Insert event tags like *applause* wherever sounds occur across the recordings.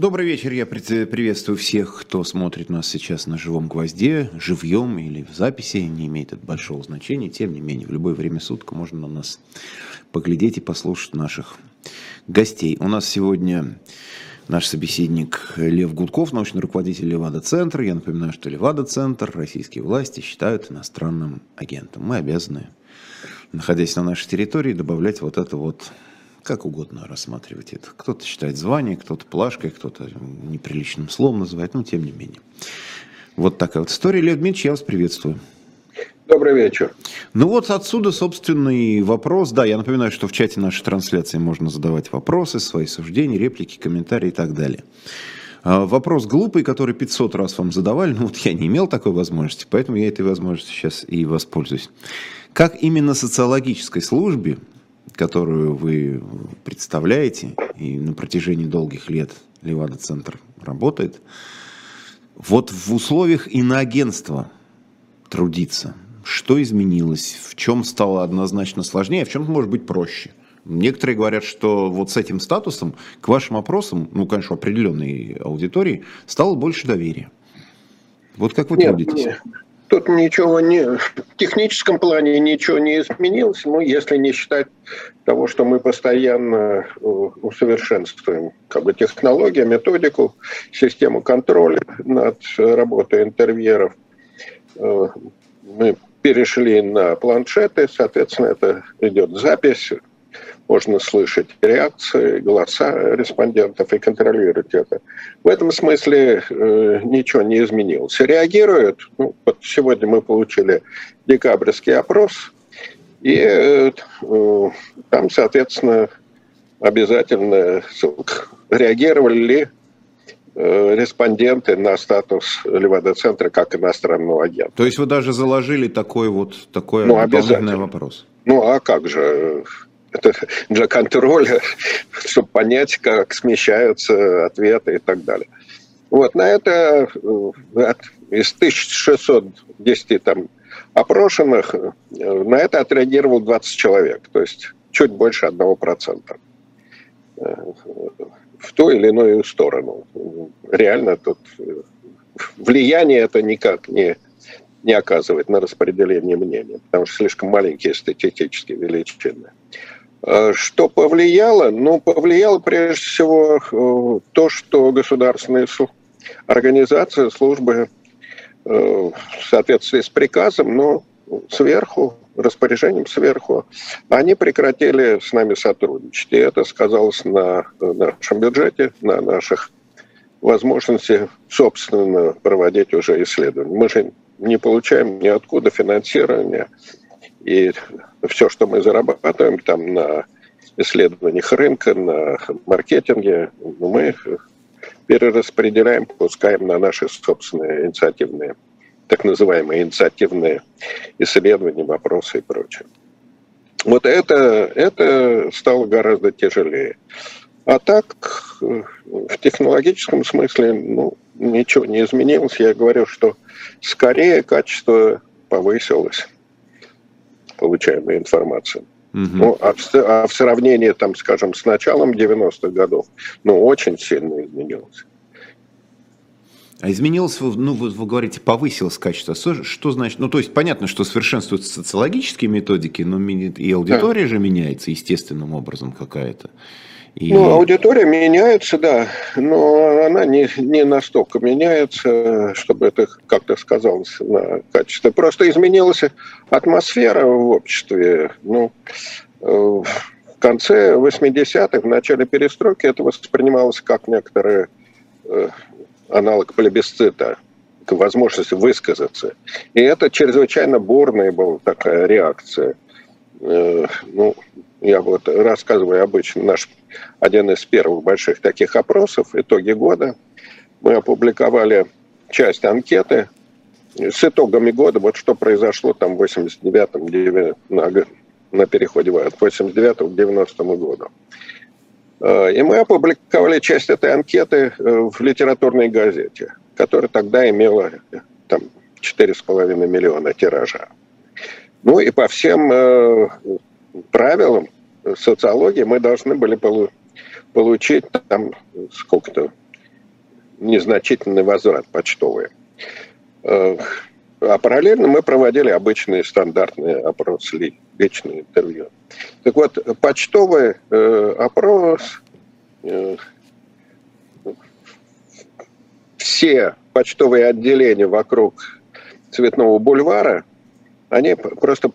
Добрый вечер, я приветствую всех, кто смотрит нас сейчас на живом гвозде, живьем или в записи, не имеет это большого значения, тем не менее, в любое время суток можно на нас поглядеть и послушать наших гостей. У нас сегодня наш собеседник Лев Гудков, научный руководитель Левада-центра. Я напоминаю, что Левада-центр российские власти считают иностранным агентом. Мы обязаны, находясь на нашей территории, добавлять вот это вот как угодно рассматривать это. Кто-то считает звание, кто-то плашкой, кто-то неприличным словом называет, но тем не менее. Вот такая вот история. Лев Дмитриевич, я вас приветствую. Добрый вечер. Ну вот отсюда, собственный вопрос. Да, я напоминаю, что в чате нашей трансляции можно задавать вопросы, свои суждения, реплики, комментарии и так далее. А, вопрос глупый, который 500 раз вам задавали, ну вот я не имел такой возможности, поэтому я этой возможностью сейчас и воспользуюсь. Как именно социологической службе которую вы представляете, и на протяжении долгих лет Левада-центр работает, вот в условиях иноагентства трудиться, что изменилось, в чем стало однозначно сложнее, а в чем может быть проще? Некоторые говорят, что вот с этим статусом к вашим опросам, ну, конечно, определенной аудитории, стало больше доверия. Вот как вы нет, трудитесь? Нет. Тут ничего не... В техническом плане ничего не изменилось, ну, если не считать того, что мы постоянно э, усовершенствуем как бы технологию, методику, систему контроля над работой интервьюеров. Э, мы перешли на планшеты, соответственно, это идет запись можно слышать реакции, голоса респондентов и контролировать это. В этом смысле э, ничего не изменилось. Реагируют. Ну, вот сегодня мы получили декабрьский опрос, и э, э, там, соответственно, обязательно реагировали ли э, респонденты на статус Левада-центра как иностранного агента. То есть вы даже заложили такой вот такой ну, дополнительный вопрос? Ну а как же? Для контроля, *laughs* чтобы понять, как смещаются ответы и так далее. Вот на это э, из 1610 там, опрошенных э, на это отреагировал 20 человек, то есть чуть больше 1% э, в ту или иную сторону. Реально тут влияние это никак не, не оказывает на распределение мнения, потому что слишком маленькие статистические величины. Э, что повлияло? Ну, повлияло прежде всего э, то, что государственные организации, службы э, в соответствии с приказом, но сверху, распоряжением сверху, они прекратили с нами сотрудничать. И это сказалось на нашем бюджете, на наших возможности собственно проводить уже исследования. Мы же не получаем ниоткуда финансирования и все, что мы зарабатываем там на исследованиях рынка, на маркетинге, мы перераспределяем, пускаем на наши собственные инициативные, так называемые инициативные исследования, вопросы и прочее. Вот это, это стало гораздо тяжелее. А так, в технологическом смысле, ну, ничего не изменилось. Я говорю, что скорее качество повысилось получаемой информации. Угу. Ну, а в, а в сравнении, там, скажем, с началом 90-х годов, ну, очень сильно изменилось. А изменилось, ну, вы, вы говорите, повысилось качество. Что, что значит? Ну, то есть, понятно, что совершенствуются социологические методики, но и аудитория да. же меняется естественным образом какая-то. И... Ну, аудитория меняется, да, но она не, не настолько меняется, чтобы это как-то сказалось на качестве. Просто изменилась атмосфера в обществе. Ну, э, в конце 80-х, в начале перестройки это воспринималось как некоторый э, аналог плебисцита, к возможности высказаться. И это чрезвычайно бурная была такая реакция. Э, ну, я вот рассказываю обычно наш один из первых больших таких опросов, итоги года. Мы опубликовали часть анкеты с итогами года, вот что произошло там в 89-м, на, на переходе от 89 к 90 году. Э, и мы опубликовали часть этой анкеты э, в литературной газете, которая тогда имела там 4,5 миллиона тиража. Ну и по всем э, правилам социологии мы должны были получить там сколько-то незначительный возврат почтовый. А параллельно мы проводили обычные стандартные опросы, личные интервью. Так вот, почтовый опрос все почтовые отделения вокруг Цветного бульвара, они просто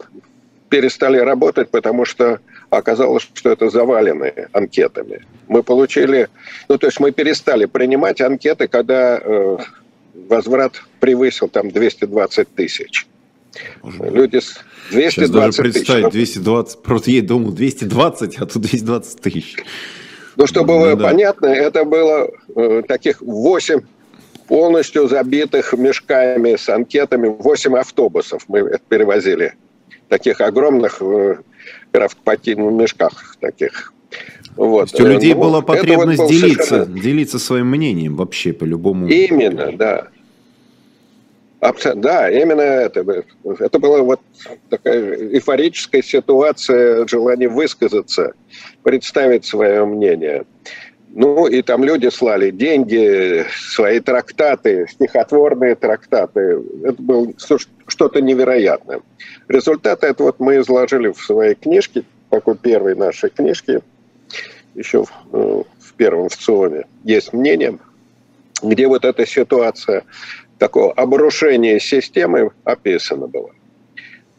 перестали работать, потому что оказалось, что это завалены анкетами. Мы получили, ну то есть мы перестали принимать анкеты, когда э, возврат превысил там 220 тысяч. Люди с 220 Сейчас даже представить, 220, просто я думал 220, а тут 220 тысяч. Ну, чтобы ну, было да. понятно, это было э, таких 8 полностью забитых мешками с анкетами, 8 автобусов мы перевозили таких огромных э, крафтпатин мешках таких. Вот. То есть у людей ну, была потребность вот делиться, совершенно... делиться своим мнением вообще по любому. Именно, да. Да, именно это. Это была вот такая эйфорическая ситуация, желание высказаться, представить свое мнение. Ну, и там люди слали деньги, свои трактаты, стихотворные трактаты. Это было что-то невероятное. Результаты это вот мы изложили в своей книжке, такой первой нашей книжке, еще в, э, в первом в ЦИОМе. Есть мнение, где вот эта ситуация такого обрушения системы описана была.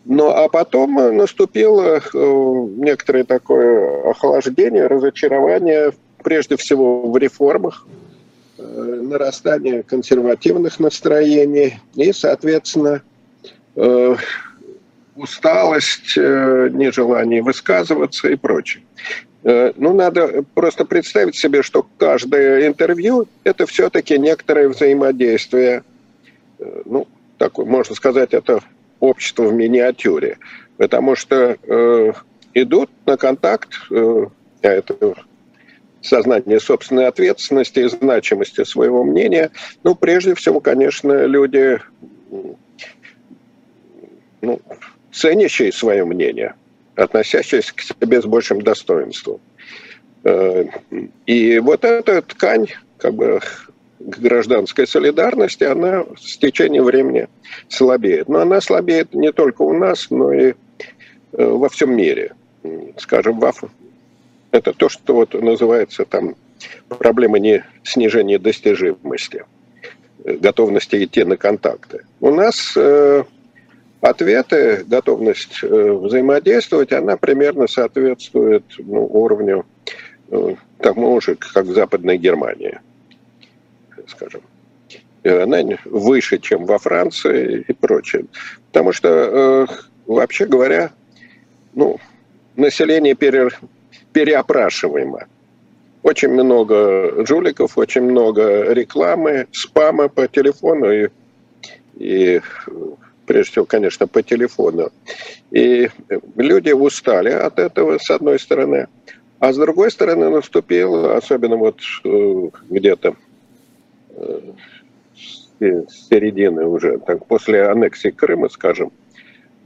Ну, а потом наступило э, некоторое такое охлаждение, разочарование прежде всего в реформах, э, нарастание консервативных настроений и, соответственно, э, усталость, э, нежелание высказываться и прочее. Ну, надо просто представить себе, что каждое интервью – это все-таки некоторое взаимодействие. Ну, такое, можно сказать, это общество в миниатюре. Потому что э, идут на контакт, э, это сознание собственной ответственности и значимости своего мнения. Ну, прежде всего, конечно, люди, ну, ценящие свое мнение, относящиеся к себе с большим достоинством. Э, и вот эта ткань, как бы, гражданской солидарности, она с течением времени слабеет. Но она слабеет не только у нас, но и э, во всем мире. Скажем, это то, что вот называется там проблема не снижения достижимости, э, готовности идти на контакты. У нас э, ответы, готовность э, взаимодействовать, она примерно соответствует ну, уровню э, тому же, как в Западной Германии, скажем. Она выше, чем во Франции и прочее. Потому что, э, вообще говоря, ну, население перер переопрашиваемо. Очень много жуликов, очень много рекламы, спама по телефону и, и прежде всего, конечно, по телефону. И люди устали от этого, с одной стороны. А с другой стороны, наступил, особенно вот э, где-то э, с середины уже, так, после аннексии Крыма, скажем,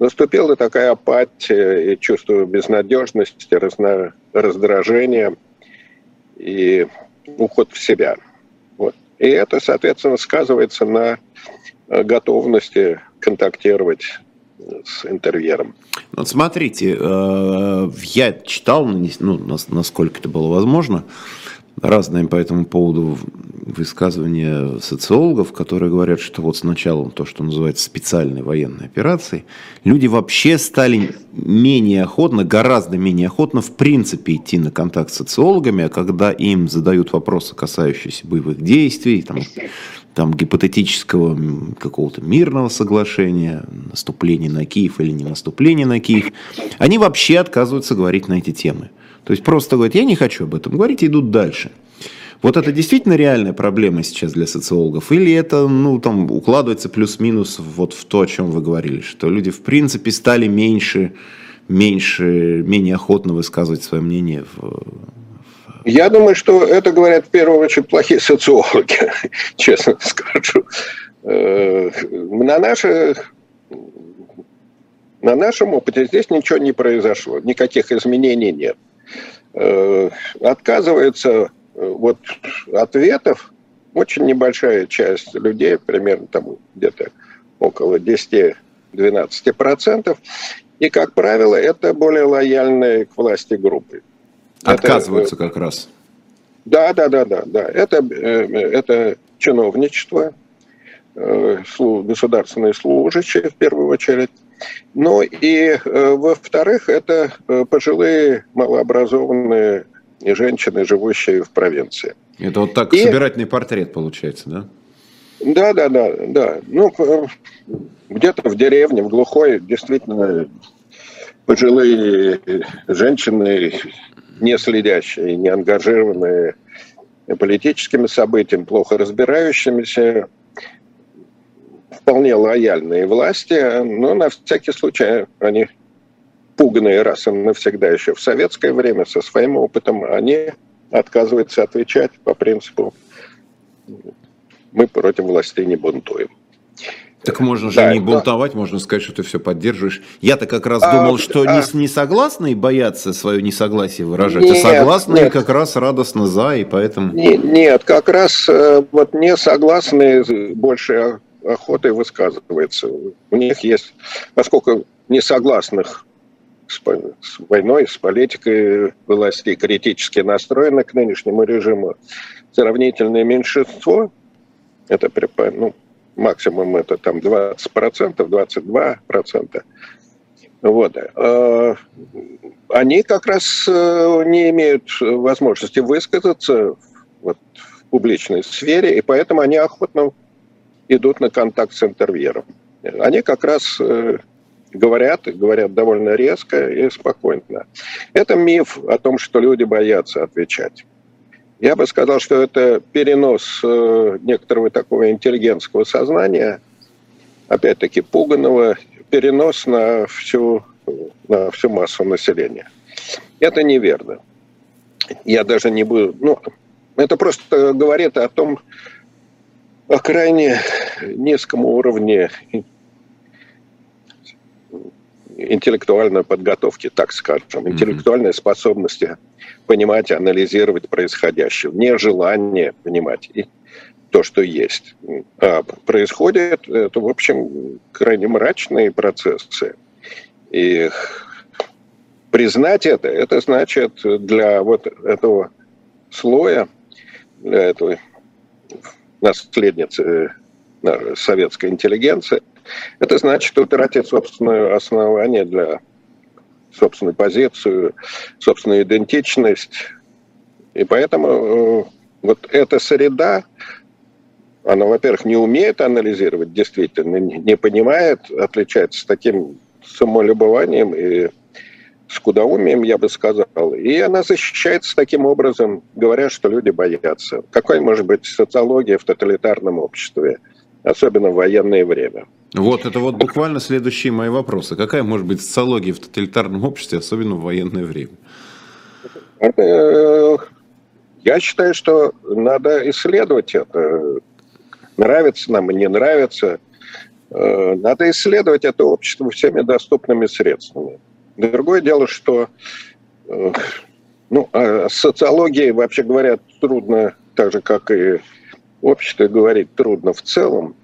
наступила такая апатия и чувство безнадежности, разно, раздражения и уход в себя. Вот. И это, соответственно, сказывается на э, готовности контактировать с интервьюером. Вот смотрите, э, я читал, ну, насколько это было возможно, разные по этому поводу высказывания социологов, которые говорят, что вот с началом то, что называется специальной военной операцией, люди вообще стали менее охотно, гораздо менее охотно в принципе идти на контакт с социологами, а когда им задают вопросы, касающиеся боевых действий, там, там гипотетического какого-то мирного соглашения, наступления на Киев или не наступления на Киев, они вообще отказываются говорить на эти темы. То есть просто говорят, я не хочу об этом говорить, идут дальше. Вот это действительно реальная проблема сейчас для социологов? Или это, ну, там, укладывается плюс-минус вот в то, о чем вы говорили, что люди, в принципе, стали меньше, меньше, менее охотно высказывать свое мнение в, я думаю, что это говорят в первую очередь плохие социологи, *laughs* честно скажу. Э, на наших на нашем опыте здесь ничего не произошло, никаких изменений нет. Э, отказывается э, вот ответов очень небольшая часть людей, примерно там где-то около 10-12%. И, как правило, это более лояльные к власти группы. Отказываются это, как раз. Да, да, да, да, да. Это, это чиновничество, государственные служащие в первую очередь. Ну и, во-вторых, это пожилые малообразованные женщины, живущие в провинции. Это вот так и... собирательный портрет получается, да? Да, да, да, да. Ну, где-то в деревне, в глухой, действительно, пожилые женщины, не следящие, не ангажированные политическими событиями, плохо разбирающимися, вполне лояльные власти, но на всякий случай они пуганные раз и навсегда еще в советское время со своим опытом, они отказываются отвечать по принципу мы против властей не бунтуем. Так можно же да, не бунтовать, да. можно сказать, что ты все поддерживаешь. Я-то как раз а, думал, что а, не, не согласные боятся свое несогласие выражать, а нет, а согласные нет. как раз радостно за, и поэтому... Нет, нет как раз э, вот не согласные больше охотой высказываются. У них есть, поскольку несогласных с, войной, с политикой властей критически настроены к нынешнему режиму, сравнительное меньшинство, это ну, максимум это там 20%, 22%, вот, э, они как раз э, не имеют возможности высказаться вот, в публичной сфере, и поэтому они охотно идут на контакт с интервьюером. Они как раз э, говорят, говорят довольно резко и спокойно. Это миф о том, что люди боятся отвечать. Я бы сказал, что это перенос э, некоторого такого интеллигентского сознания, опять-таки пуганного, перенос на всю, на всю массу населения. Это неверно. Я даже не буду... Ну, это просто говорит о том, о крайне низком уровне интеллектуальной подготовки, так скажем, интеллектуальной способности понимать, анализировать происходящее, нежелание понимать и то, что есть. А происходит, это, в общем, крайне мрачные процессы. И признать это, это значит для вот этого слоя, для этого наследницы э, советской интеллигенции, это значит утратить собственное основание для собственную позицию, собственную идентичность. И поэтому э, вот эта среда, она, во-первых, не умеет анализировать, действительно, не понимает, отличается таким самолюбованием и скудоумием, я бы сказал. И она защищается таким образом, говоря, что люди боятся. Какой может быть социология в тоталитарном обществе, особенно в военное время? Вот, это вот буквально следующие мои вопросы. Какая может быть социология в тоталитарном обществе, особенно в военное время? Э, я считаю, что надо исследовать это. Нравится нам и не нравится. Э, надо исследовать это общество всеми доступными средствами. Другое дело, что э, ну, о социологии, вообще говоря, трудно, так же, как и общество говорить трудно в целом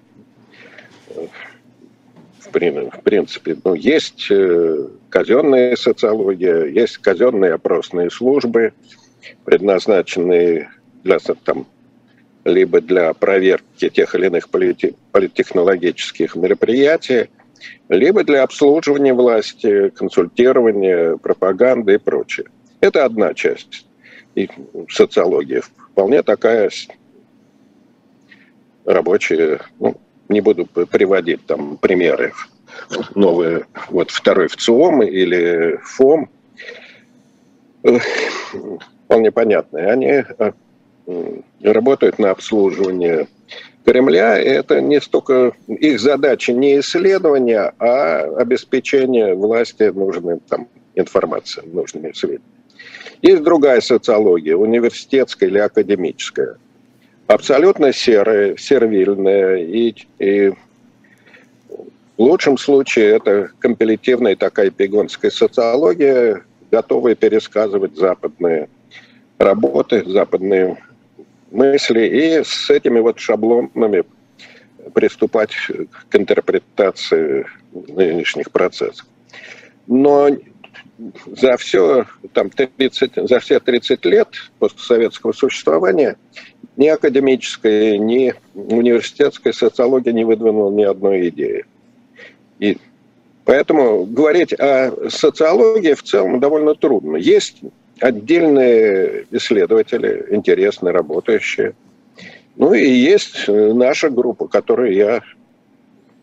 в принципе. Ну, есть э, казенная социология, есть казенные опросные службы, предназначенные для, там, либо для проверки тех или иных полити- политтехнологических мероприятий, либо для обслуживания власти, консультирования, пропаганды и прочее. Это одна часть и социологии. Вполне такая рабочая, ну, не буду приводить там примеры новые, вот второй ВЦИОМ или ФОМ, вполне понятные. Они э, работают на обслуживание Кремля. Это не столько их задача не исследование, а обеспечение власти нужной там информации, нужными сведениями. Есть другая социология, университетская или академическая – абсолютно серая, сервильная и, и в лучшем случае это компилятивная такая пигонская социология, готовая пересказывать западные работы, западные мысли и с этими вот шаблонами приступать к интерпретации нынешних процессов. Но за все, там, 30, за все 30 лет постсоветского существования ни академическая, ни университетская социология не выдвинула ни одной идеи. И поэтому говорить о социологии в целом довольно трудно. Есть отдельные исследователи, интересные, работающие. Ну и есть наша группа, которую я,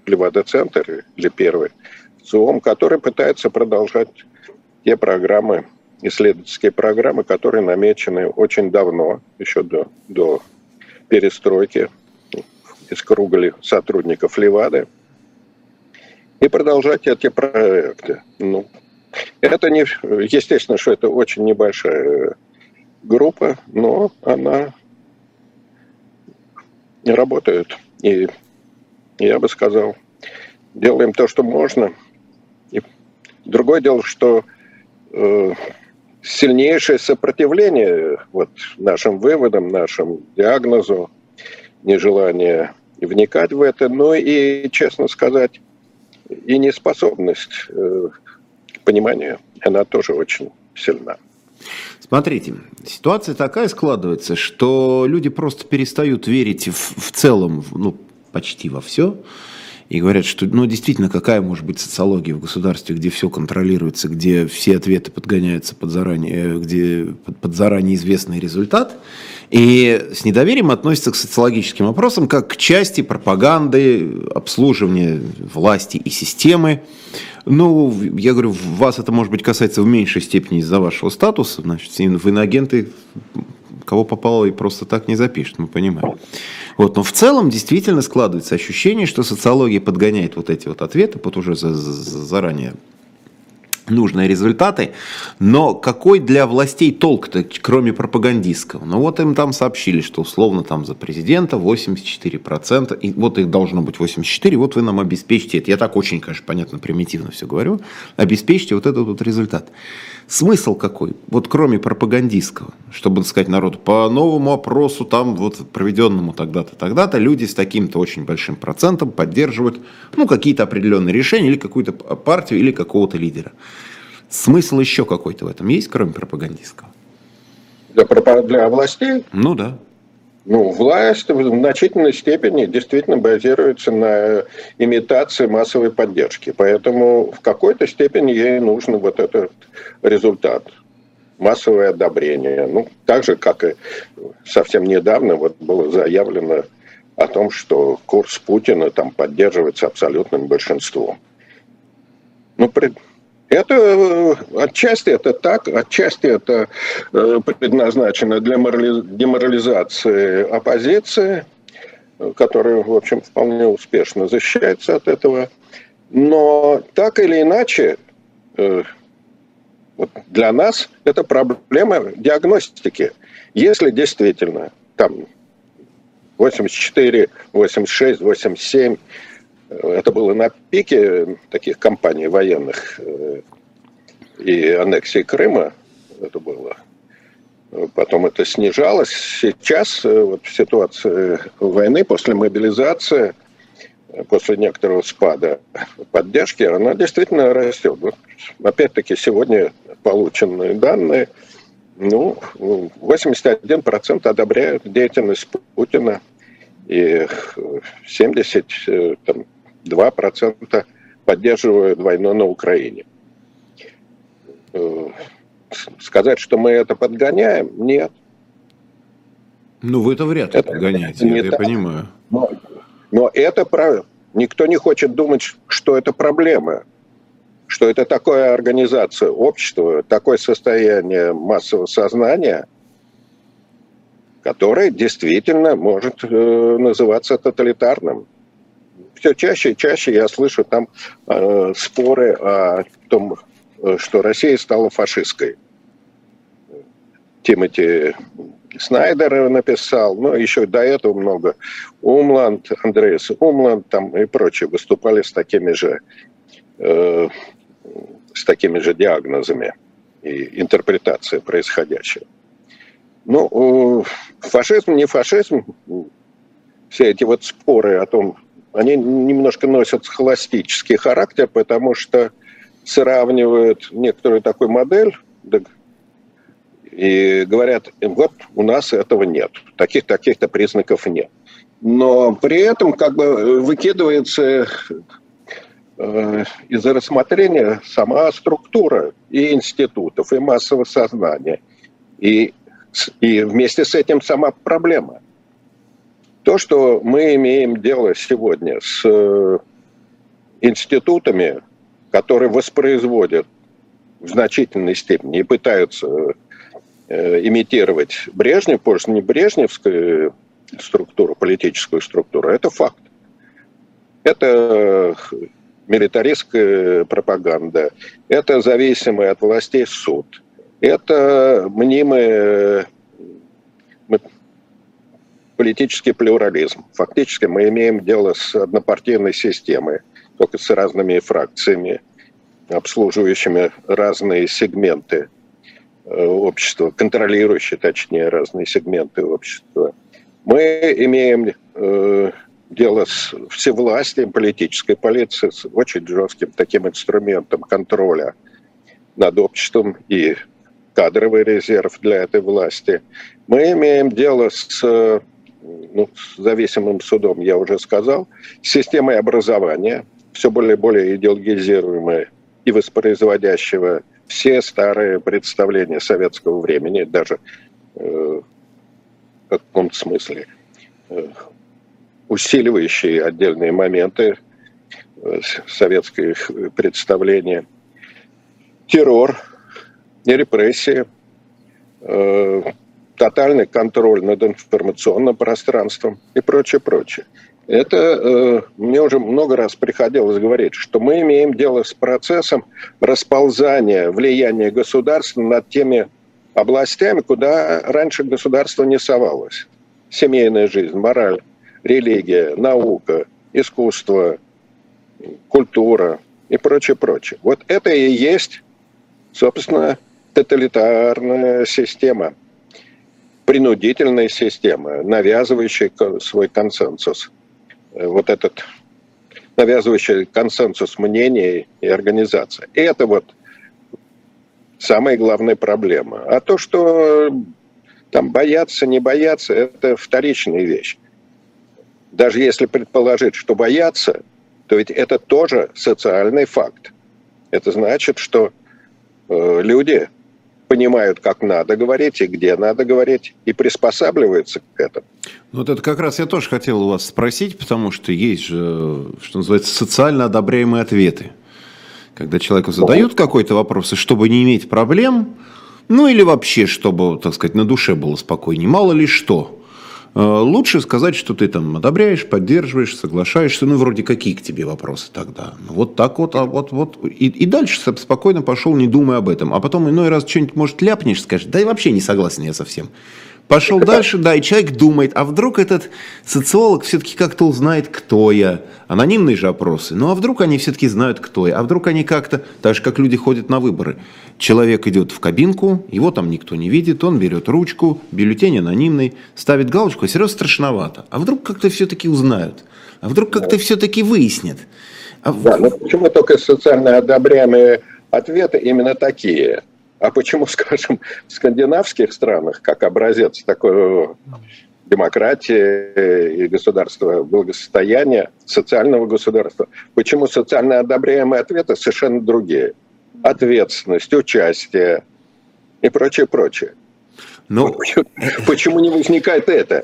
Левада-центр или первый, ЦИОМ, который пытается продолжать те программы, исследовательские программы, которые намечены очень давно, еще до, до перестройки из круга сотрудников Левады, и продолжать эти проекты. Ну, это не, естественно, что это очень небольшая группа, но она работает. И я бы сказал, делаем то, что можно. И другое дело, что Э, сильнейшее сопротивление вот нашим выводам, нашему диагнозу, нежелание вникать в это, но и, честно сказать, и неспособность э, к пониманию, она тоже очень сильна. Смотрите, ситуация такая складывается, что люди просто перестают верить в, в целом, ну, почти во все, и говорят, что, ну, действительно, какая может быть социология в государстве, где все контролируется, где все ответы подгоняются под заранее, где под, под заранее известный результат. И с недоверием относятся к социологическим вопросам как к части пропаганды, обслуживания власти и системы. Ну, я говорю, вас это, может быть, касается в меньшей степени из-за вашего статуса. Значит, вы иноагенты, кого попало и просто так не запишет, мы понимаем. Вот, но в целом действительно складывается ощущение, что социология подгоняет вот эти вот ответы под уже за, за, заранее нужные результаты, но какой для властей толк-то, кроме пропагандистского? Ну вот им там сообщили, что условно там за президента 84%, и вот их должно быть 84, вот вы нам обеспечите это. Я так очень, конечно, понятно, примитивно все говорю, обеспечьте вот этот вот результат. Смысл какой? Вот кроме пропагандистского, чтобы сказать народу, по новому опросу, там вот проведенному тогда-то, тогда-то, люди с таким-то очень большим процентом поддерживают ну, какие-то определенные решения или какую-то партию, или какого-то лидера. Смысл еще какой-то в этом есть, кроме пропагандистского? Для, для властей? Ну да. Ну, власть в значительной степени действительно базируется на имитации массовой поддержки. Поэтому в какой-то степени ей нужен вот этот результат. Массовое одобрение. Ну, так же, как и совсем недавно вот было заявлено о том, что курс Путина там поддерживается абсолютным большинством. Ну, это э, отчасти это так, отчасти это э, предназначено для деморализации оппозиции, которая, в общем, вполне успешно защищается от этого. Но так или иначе, э, вот для нас это проблема диагностики. Если действительно там 84, 86, 87 это было на пике таких кампаний военных э, и аннексии Крыма. Это было. Потом это снижалось. Сейчас, э, вот в ситуации войны, после мобилизации, после некоторого спада поддержки, она действительно растет. Вот, опять-таки, сегодня полученные данные, ну, 81% одобряют деятельность Путина и 70 там, 2% поддерживают войну на Украине. Э, сказать, что мы это подгоняем, нет. Ну, вы это вряд ли это, подгоняете, это, это я понимаю. Но, но это правильно. Никто не хочет думать, что это проблема, что это такая организация общества, такое состояние массового сознания, которое действительно может э, называться тоталитарным все чаще и чаще я слышу там э, споры о том, э, что Россия стала фашистской. Тимоти Снайдер написал, ну, еще до этого много. Умланд, Андреас Умланд там и прочие выступали с такими же, э, с такими же диагнозами и интерпретацией происходящего. Ну, фашизм, не фашизм, все эти вот споры о том, они немножко носят холостический характер, потому что сравнивают некоторую такую модель и говорят, вот у нас этого нет, таких-таких-то признаков нет. Но при этом как бы выкидывается э, из-за рассмотрения сама структура и институтов, и массового сознания, и, и вместе с этим сама проблема. То, что мы имеем дело сегодня с э, институтами, которые воспроизводят в значительной степени и пытаются э, имитировать Брежнев, просто не брежневскую структуру, политическую структуру, это факт. Это милитаристская пропаганда, это зависимый от властей суд, это мнимый политический плюрализм. Фактически мы имеем дело с однопартийной системой, только с разными фракциями, обслуживающими разные сегменты э, общества, контролирующие, точнее, разные сегменты общества. Мы имеем э, дело с всевластием политической полиции, с очень жестким таким инструментом контроля над обществом и кадровый резерв для этой власти. Мы имеем дело с ну, зависимым судом, я уже сказал, системой образования, все более и более идеологизируемой и воспроизводящего все старые представления советского времени, даже э, в каком-то смысле э, усиливающие отдельные моменты э, советских представления. Террор, репрессии, э, тотальный контроль над информационным пространством и прочее, прочее. Это э, мне уже много раз приходилось говорить, что мы имеем дело с процессом расползания влияния государства над теми областями, куда раньше государство не совалось. Семейная жизнь, мораль, религия, наука, искусство, культура и прочее, прочее. Вот это и есть, собственно, тоталитарная система – принудительная система, навязывающая свой консенсус. Э, вот этот навязывающий консенсус мнений и организации. И это вот самая главная проблема. А то, что там бояться, не бояться, это вторичная вещь. Даже если предположить, что бояться, то ведь это тоже социальный факт. Это значит, что э, люди понимают, как надо говорить и где надо говорить, и приспосабливаются к этому. Ну, вот это как раз я тоже хотел у вас спросить, потому что есть же, что называется, социально одобряемые ответы. Когда человеку задают какой-то вопрос, и чтобы не иметь проблем, ну или вообще, чтобы, так сказать, на душе было спокойнее, мало ли что – лучше сказать, что ты там одобряешь, поддерживаешь, соглашаешься. Ну, вроде какие к тебе вопросы тогда? Ну, вот так вот, а вот, вот. И, и дальше спокойно пошел, не думая об этом. А потом иной раз что-нибудь, может, ляпнешь, скажешь, да и вообще не согласен я совсем. Пошел дальше, да, и человек думает, а вдруг этот социолог все-таки как-то узнает, кто я. Анонимные же опросы. Ну, а вдруг они все-таки знают, кто я. А вдруг они как-то, так же, как люди ходят на выборы. Человек идет в кабинку, его там никто не видит, он берет ручку, бюллетень анонимный, ставит галочку, а все равно страшновато. А вдруг как-то все-таки узнают? А вдруг как-то все-таки выяснят? А... Да, но почему только социально одобряемые ответы именно такие? А почему, *laughs* скажем, в скандинавских странах, как образец такой демократии и государства благосостояния, социального государства, почему социально одобряемые ответы совершенно другие? Ответственность, участие и прочее, прочее. Но... Ну, почему, почему не возникает это?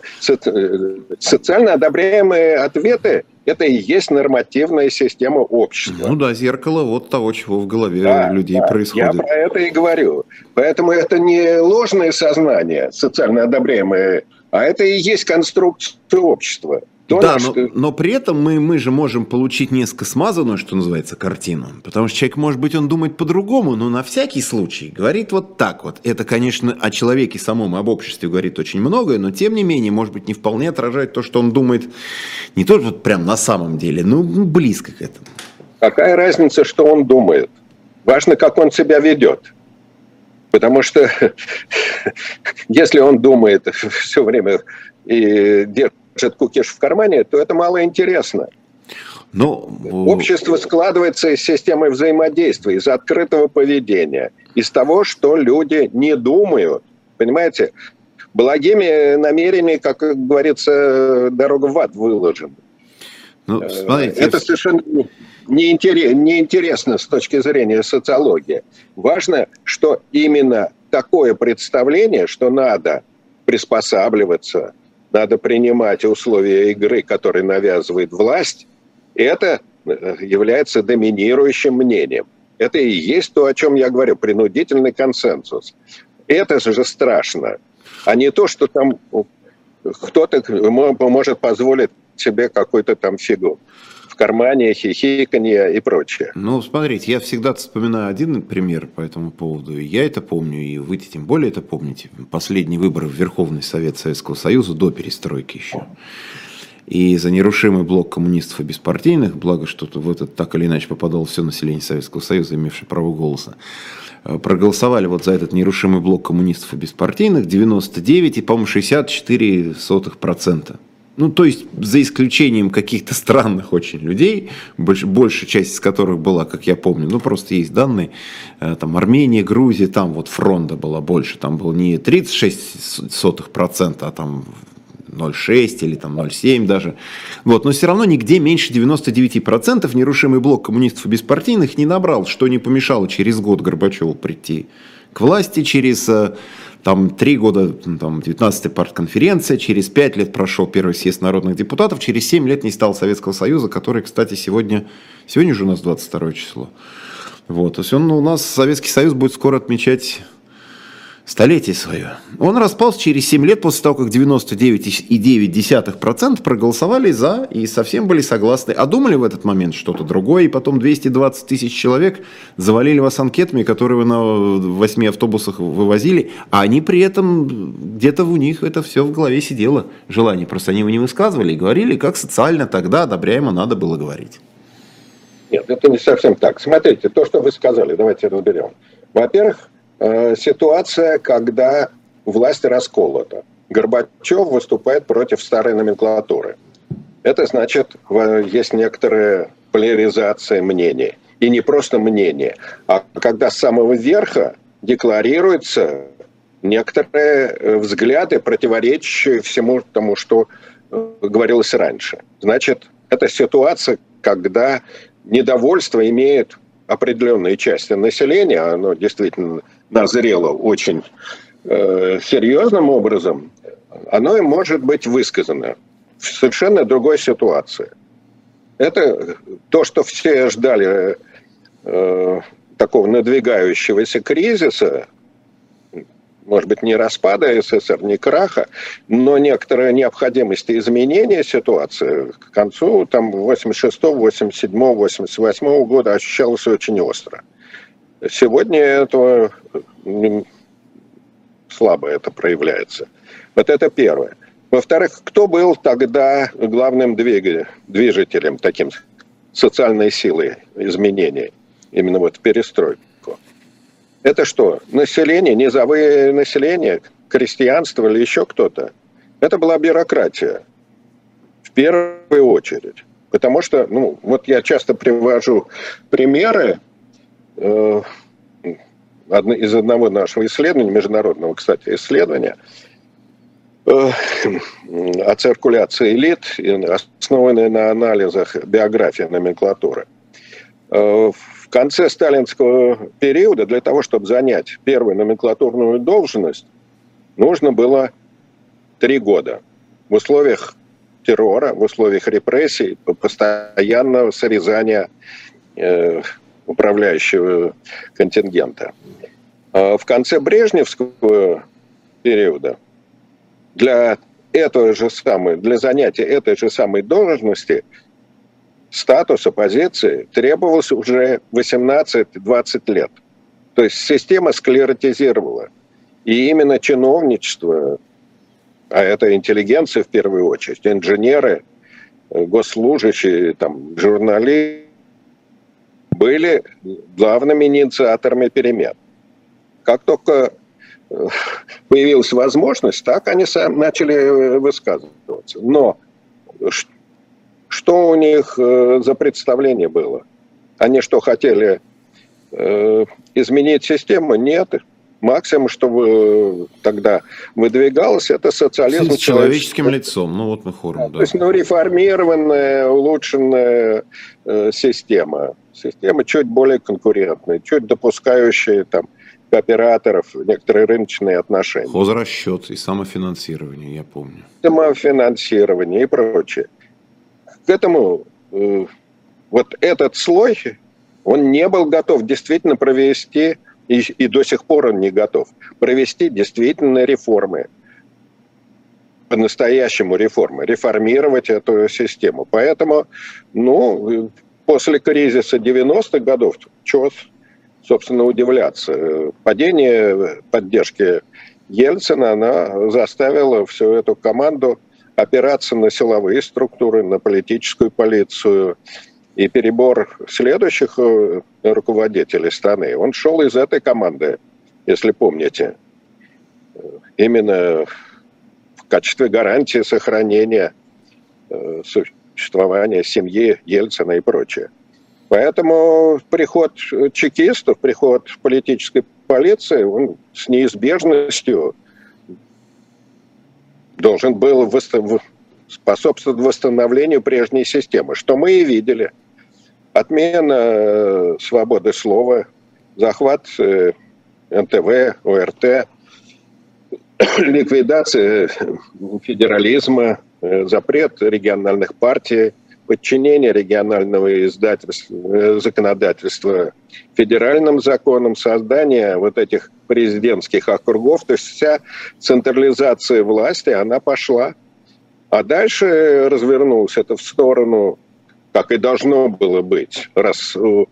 Социально одобряемые ответы – это и есть нормативная система общества. Ну да, зеркало вот того, чего в голове да, людей да, происходит. Я про это и говорю. Поэтому это не ложное сознание, социально одобряемое, а это и есть конструкция общества. То, да, но, что... но при этом мы, мы же можем получить несколько смазанную, что называется, картину. Потому что человек, может быть, он думает по-другому, но на всякий случай говорит вот так вот. Это, конечно, о человеке самом, об обществе говорит очень многое, но тем не менее, может быть, не вполне отражает то, что он думает не только вот прям на самом деле, но близко к этому. Какая разница, что он думает? Важно, как он себя ведет. Потому что *laughs* если он думает *laughs* все время и держит кукиш в кармане, то это мало интересно. Но... Ну, Общество складывается из системы взаимодействия, из открытого поведения, из того, что люди не думают. Понимаете? Благими намерениями, как говорится, дорога в ад выложена. Ну, э, смотрите, это совершенно неинтересно с точки зрения социологии. Важно, что именно такое представление, что надо приспосабливаться, надо принимать условия игры, которые навязывает власть, это э, является доминирующим мнением. Это и есть то, о чем я говорю, принудительный консенсус. Это же страшно, а не то, что там кто-то может позволить себе какой-то там фигу кармане, хихиканье и прочее. Ну, смотрите, я всегда вспоминаю один пример по этому поводу. Я это помню, и вы тем более это помните. Последние выборы в Верховный Совет Советского Союза до перестройки еще. И за нерушимый блок коммунистов и беспартийных, благо что в этот так или иначе попадало все население Советского Союза, имевшее право голоса, э, проголосовали вот за этот нерушимый блок коммунистов и беспартийных 99 и, по-моему, 64%. Ну, то есть, за исключением каких-то странных очень людей, больш, большая часть из которых была, как я помню, ну, просто есть данные, э, там, Армения, Грузия, там вот фронта была больше, там было не 36%, а там 0,6 или там 0,7 даже. Вот, но все равно нигде меньше 99% нерушимый блок коммунистов и беспартийных не набрал, что не помешало через год Горбачеву прийти к власти, через э, там три года, там, 19-я партконференция, через пять лет прошел первый съезд народных депутатов, через семь лет не стал Советского Союза, который, кстати, сегодня, сегодня же у нас 22 число. Вот, то есть он у нас, Советский Союз будет скоро отмечать столетие свое. Он распался через 7 лет после того, как 99,9% проголосовали за и совсем были согласны. А думали в этот момент что-то другое, и потом 220 тысяч человек завалили вас анкетами, которые вы на 8 автобусах вывозили, а они при этом где-то у них это все в голове сидело, желание. Просто они его не высказывали и говорили, как социально тогда одобряемо надо было говорить. Нет, это не совсем так. Смотрите, то, что вы сказали, давайте разберем. Во-первых, Э, ситуация, когда власть расколота. Горбачев выступает против старой номенклатуры. Это значит, есть некоторая поляризация мнений. И не просто мнение, а когда с самого верха декларируются некоторые э, взгляды, противоречащие всему тому, что э, говорилось раньше. Значит, это ситуация, когда недовольство имеет определенные части населения, оно действительно назрело очень э, серьезным образом, оно и может быть высказано в совершенно другой ситуации. Это то, что все ждали э, такого надвигающегося кризиса, может быть, не распада СССР, не краха, но некоторая необходимость изменения ситуации к концу там, 86 87 88 года ощущалась очень остро. Сегодня этого слабо это проявляется. Вот это первое. Во-вторых, кто был тогда главным движителем, таким социальной силы изменений, именно вот перестройку? Это что, население, низовые население, крестьянство или еще кто-то? Это была бюрократия, в первую очередь. Потому что, ну, вот я часто привожу примеры из одного нашего исследования, международного, кстати, исследования, э, о циркуляции элит, основанной на анализах биографии номенклатуры. Э, в конце сталинского периода для того, чтобы занять первую номенклатурную должность, нужно было три года в условиях террора, в условиях репрессий, постоянного срезания э, управляющего контингента. А в конце Брежневского периода для этого же самой, для занятия этой же самой должности статус оппозиции требовался уже 18-20 лет. То есть система склеротизировала. И именно чиновничество, а это интеллигенция в первую очередь, инженеры, госслужащие, там, журналисты, были главными инициаторами перемен Как только э, появилась возможность, так они сами начали высказываться. Но что у них за представление было? Они что, хотели изменить систему? Нет. Максимум, что тогда выдвигалось, это социализм. С человеческим лицом, ну вот мы хором, да. То есть, ну, реформированная, улучшенная э, система. Система чуть более конкурентная, чуть допускающая там кооператоров, некоторые рыночные отношения. Хозрасчет и самофинансирование, я помню. Самофинансирование и прочее. К этому э, вот этот слой, он не был готов действительно провести и, и до сих пор он не готов провести действительно реформы, по-настоящему реформы, реформировать эту систему. Поэтому, ну, после кризиса 90-х годов, чего, собственно, удивляться. Падение поддержки Ельцина, она заставила всю эту команду опираться на силовые структуры, на политическую полицию, и перебор следующих э, руководителей страны, он шел из этой команды, если помните. Именно в качестве гарантии сохранения э, существования семьи Ельцина и прочее. Поэтому приход чекистов, приход политической полиции, он с неизбежностью должен был способствовать восстановлению прежней системы, что мы и видели – отмена э, свободы слова, захват э, НТВ, ОРТ, *coughs* ликвидация федерализма, э, запрет региональных партий, подчинение регионального издательства, законодательства федеральным законам, создание вот этих президентских округов, то есть вся централизация власти, она пошла. А дальше развернулся это в сторону как и должно было быть, раз э,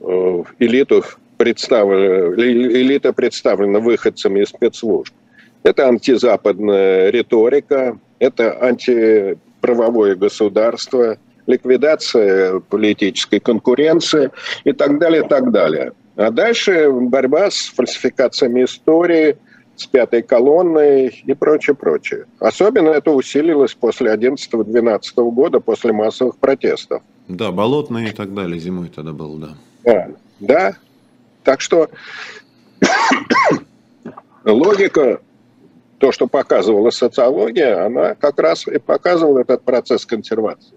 э, элиту представлена, элита представлена выходцами из спецслужб. Это антизападная риторика, это антиправовое государство, ликвидация политической конкуренции и так далее, и так далее. А дальше борьба с фальсификациями истории – с пятой колонной и прочее, прочее. Особенно это усилилось после 11-12 года, после массовых протестов. Да, болотные и так далее, зимой тогда было, да. Да, да. Так что *coughs* логика, то, что показывала социология, она как раз и показывала этот процесс консервации.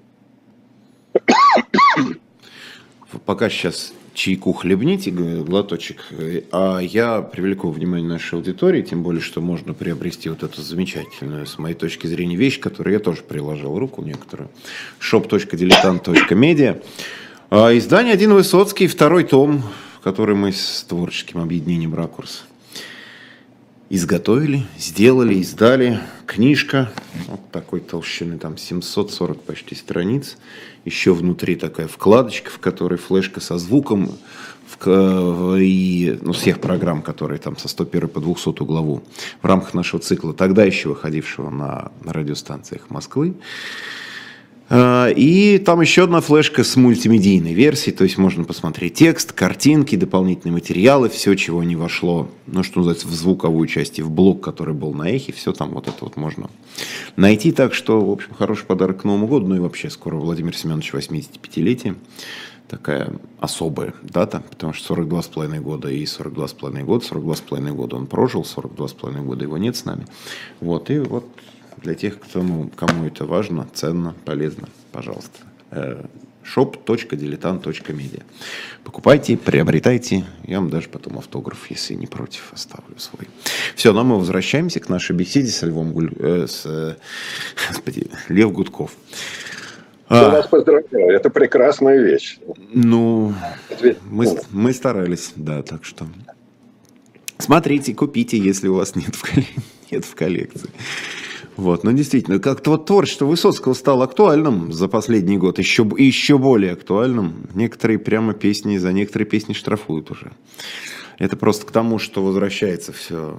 Пока сейчас чайку хлебните, глоточек, а я привлеку внимание нашей аудитории, тем более, что можно приобрести вот эту замечательную, с моей точки зрения, вещь, которую я тоже приложил руку некоторую, shop.diletant.media. А, издание «Один Высоцкий», второй том, который мы с творческим объединением «Ракурс» изготовили, сделали, издали. Книжка вот такой толщины, там 740 почти страниц. Еще внутри такая вкладочка, в которой флешка со звуком в, и ну, всех программ, которые там со 101 по 200 главу в рамках нашего цикла, тогда еще выходившего на, радиостанциях Москвы. А, и там еще одна флешка с мультимедийной версией, то есть можно посмотреть текст, картинки, дополнительные материалы, все, чего не вошло, ну, что называется, в звуковую часть и в блок, который был на эхе, все там вот это вот можно найти. Так что, в общем, хороший подарок к Новому году, ну и вообще скоро Владимир Семенович 85-летие. Такая особая дата, потому что 42,5 года и 42,5 года, 42,5 года он прожил, 42,5 года его нет с нами. Вот, и вот для тех, кому, кому это важно, ценно, полезно, пожалуйста. Э, shop.diletant.media. Покупайте, приобретайте. Я вам даже потом автограф, если не против, оставлю свой. Все, но мы возвращаемся к нашей беседе с Львом Гуль... э, с, э, *laughs* господи, Лев Гудков. Я а, вас поздравляю, это прекрасная вещь. Ну, мы, мы старались, да, так что смотрите, купите, если у вас нет в, *laughs* нет в коллекции. Вот, ну действительно, как-то вот творчество Высоцкого стало актуальным за последний год, еще, еще более актуальным. Некоторые прямо песни, за некоторые песни штрафуют уже. Это просто к тому, что возвращается все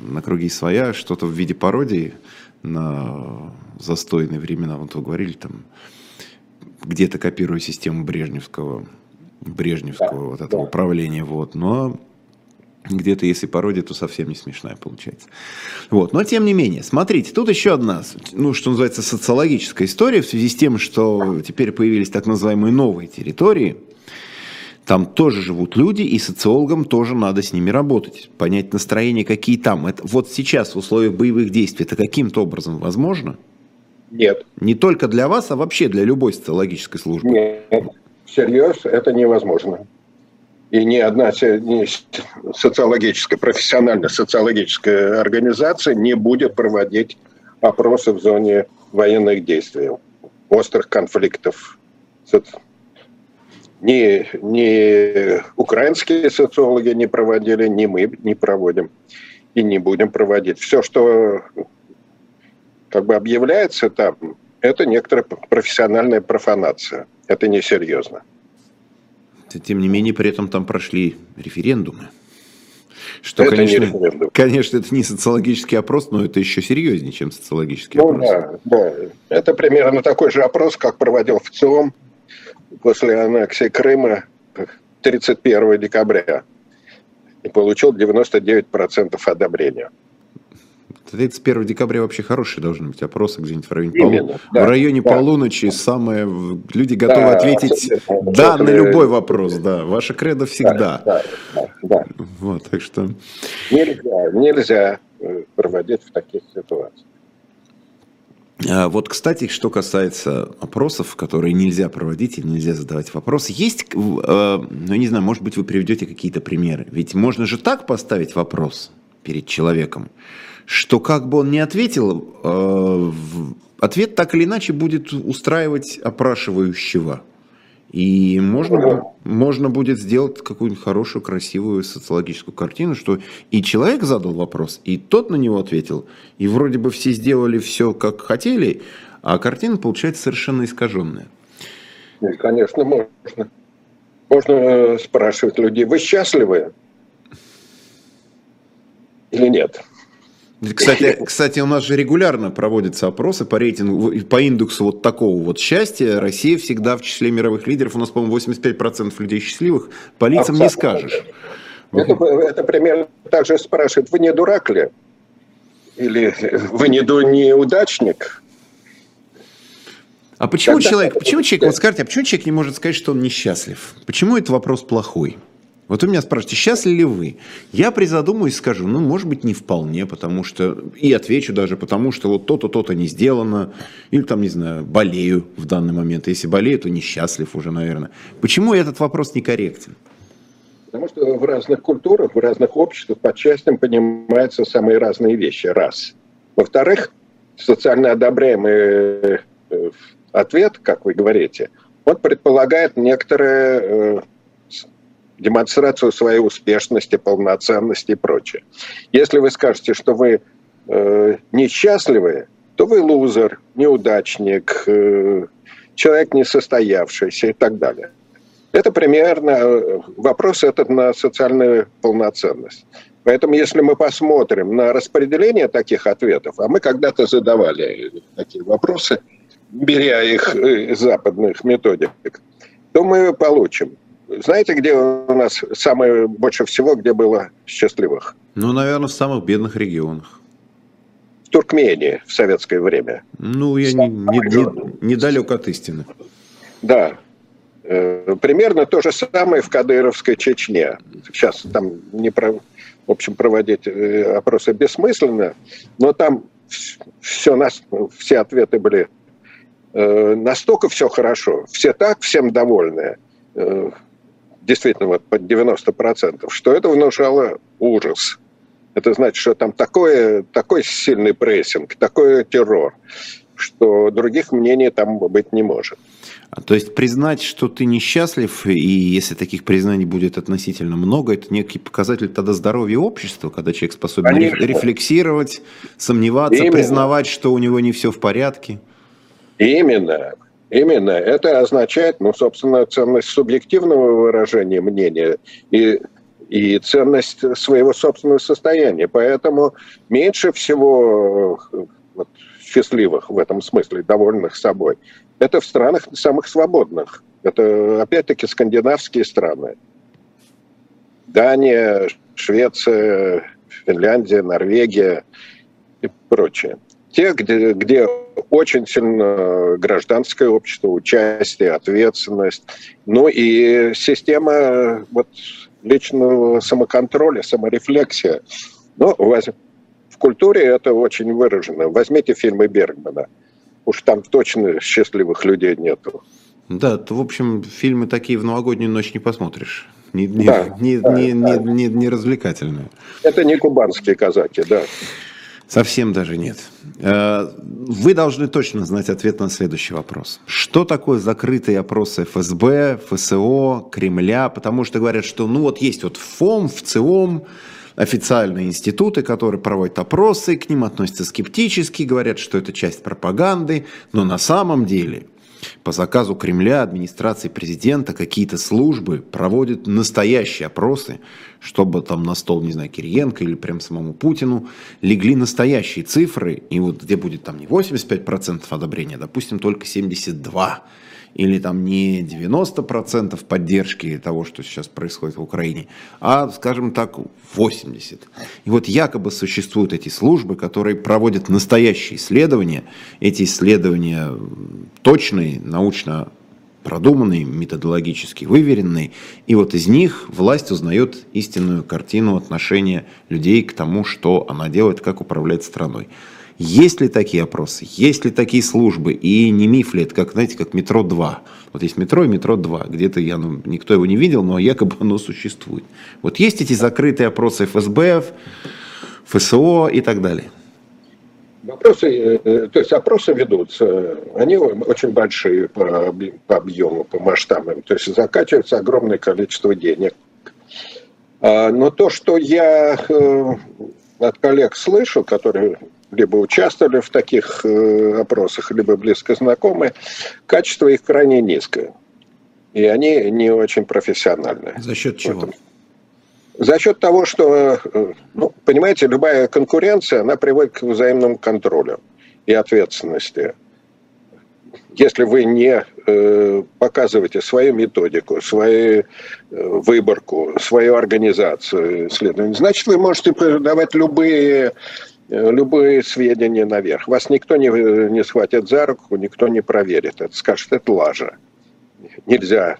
на круги своя, что-то в виде пародии на застойные времена. Вот вы говорили там, где-то копируя систему Брежневского, Брежневского да, вот этого да. управления. Вот. Но где-то, если пародия, то совсем не смешная получается. Вот. Но тем не менее, смотрите, тут еще одна, ну, что называется, социологическая история в связи с тем, что теперь появились так называемые новые территории. Там тоже живут люди, и социологам тоже надо с ними работать. Понять настроение, какие там. Это вот сейчас в условиях боевых действий это каким-то образом возможно? Нет. Не только для вас, а вообще для любой социологической службы? Нет. Всерьез это невозможно и ни одна ни социологическая, профессиональная социологическая организация не будет проводить опросы в зоне военных действий, острых конфликтов. Ни, ни украинские социологи не проводили, ни мы не проводим и не будем проводить. Все, что как бы объявляется там, это некоторая профессиональная профанация. Это несерьезно. Тем не менее, при этом там прошли референдумы. Что, это конечно, не конечно, это не социологический опрос, но это еще серьезнее, чем социологический ну, опрос. Да, да. Это примерно такой же опрос, как проводил ВЦИОМ после аннексии Крыма 31 декабря. И получил 99% одобрения. 31 декабря вообще хорошие должны быть опросы где-нибудь в районе, Именно, полу... да, в районе да. полуночи. Самое... Люди готовы да, ответить «да» на любой вопрос. Да. Ваша кредо всегда. Да, да, да. Вот, так что... Нельзя, нельзя э, проводить в таких ситуациях. А вот, кстати, что касается опросов, которые нельзя проводить или нельзя задавать вопросы, есть, э, ну, не знаю, может быть, вы приведете какие-то примеры. Ведь можно же так поставить вопрос перед человеком, что как бы он ни ответил, э, ответ так или иначе будет устраивать опрашивающего. И можно, можно будет сделать какую-нибудь хорошую, красивую социологическую картину, что и человек задал вопрос, и тот на него ответил, и вроде бы все сделали все, как хотели, а картина получается совершенно искаженная. Конечно, можно. Можно э, спрашивать людей, вы счастливы или нет? Кстати, *laughs* кстати, у нас же регулярно проводятся опросы по рейтингу, по индексу вот такого вот счастья. Россия всегда в числе мировых лидеров. У нас, по-моему, 85% людей счастливых. По лицам не скажешь. Это, это примерно так же спрашивают, вы не дурак ли? Или вы не неудачник? А почему Когда человек, почему человек, вот скажите, а почему человек не может сказать, что он несчастлив? Почему это вопрос плохой? Вот вы меня спрашиваете, счастливы ли вы? Я призадумаюсь и скажу, ну, может быть, не вполне, потому что... И отвечу даже, потому что вот то-то, то-то не сделано. Или там, не знаю, болею в данный момент. Если болею, то несчастлив уже, наверное. Почему этот вопрос некорректен? Потому что в разных культурах, в разных обществах под счастьем понимаются самые разные вещи. Раз. Во-вторых, социально одобряемый э, ответ, как вы говорите, он предполагает некоторое э, демонстрацию своей успешности, полноценности и прочее. Если вы скажете, что вы э, несчастливы, то вы лузер, неудачник, э, человек несостоявшийся и так далее. Это примерно э, вопрос этот на социальную полноценность. Поэтому если мы посмотрим на распределение таких ответов, а мы когда-то задавали такие вопросы, беря их из западных методик, то мы получим знаете, где у нас самое больше всего, где было счастливых? Ну, наверное, в самых бедных регионах. В Туркмении в советское время. Ну, я не, не, не, недалек от истины. Да. Э, примерно то же самое в Кадыровской Чечне. Сейчас там не про, в общем, проводить э, опросы бессмысленно, но там все, нас, все ответы были э, настолько все хорошо, все так, всем довольны действительно вот под 90%, что это внушало ужас. Это значит, что там такое, такой сильный прессинг, такой террор, что других мнений там быть не может. А, то есть признать, что ты несчастлив, и если таких признаний будет относительно много, это некий показатель тогда здоровья общества, когда человек способен Конечно. рефлексировать, сомневаться, Именно. признавать, что у него не все в порядке. Именно. Именно. Это означает, ну, собственно, ценность субъективного выражения мнения и, и ценность своего собственного состояния. Поэтому меньше всего вот, счастливых в этом смысле, довольных собой, это в странах самых свободных. Это, опять-таки, скандинавские страны. Дания, Швеция, Финляндия, Норвегия и прочее. Те, где, где очень сильно гражданское общество, участие, ответственность, ну и система вот, личного самоконтроля, саморефлексия. Ну, в культуре это очень выражено. Возьмите фильмы Бергмана. Уж там точно счастливых людей нету. Да, то, в общем, фильмы такие в новогоднюю ночь не посмотришь. Не, не, да, не, да, не, да. Не, не, не развлекательные. Это не кубанские казаки, да. Совсем даже нет. Э, вы должны точно знать ответ на следующий вопрос. Что такое закрытые опросы ФСБ, ФСО, Кремля? Потому что говорят, что ну вот есть вот ФОМ, ВЦИОМ, официальные институты, которые проводят опросы, к ним относятся скептически, говорят, что это часть пропаганды, но на самом деле по заказу Кремля, администрации президента, какие-то службы проводят настоящие опросы, чтобы там на стол, не знаю, Кириенко или прям самому Путину легли настоящие цифры, и вот где будет там не 85% одобрения, допустим, только 72% или там не 90% поддержки того, что сейчас происходит в Украине, а, скажем так, 80%. И вот якобы существуют эти службы, которые проводят настоящие исследования. Эти исследования точные, научно продуманные, методологически выверенные. И вот из них власть узнает истинную картину отношения людей к тому, что она делает, как управлять страной. Есть ли такие опросы, есть ли такие службы, и не миф ли это, как, знаете, как метро 2. Вот есть метро и метро 2, где-то я, ну, никто его не видел, но якобы оно существует. Вот есть эти закрытые опросы ФСБ, ФСО и так далее. Вопросы, э, э, то есть опросы ведутся, они очень большие по, по объему, по масштабам, то есть закачивается огромное количество денег. А, но то, что я э, от коллег слышу, которые либо участвовали в таких э, опросах, либо близко знакомы, качество их крайне низкое. И они не очень профессиональные. За счет чего? За счет того, что, э, ну, понимаете, любая конкуренция, она приводит к взаимному контролю и ответственности. Если вы не э, показываете свою методику, свою э, выборку, свою организацию исследований, значит, вы можете давать любые любые сведения наверх. Вас никто не, не схватит за руку, никто не проверит. Это скажет, это лажа. Нельзя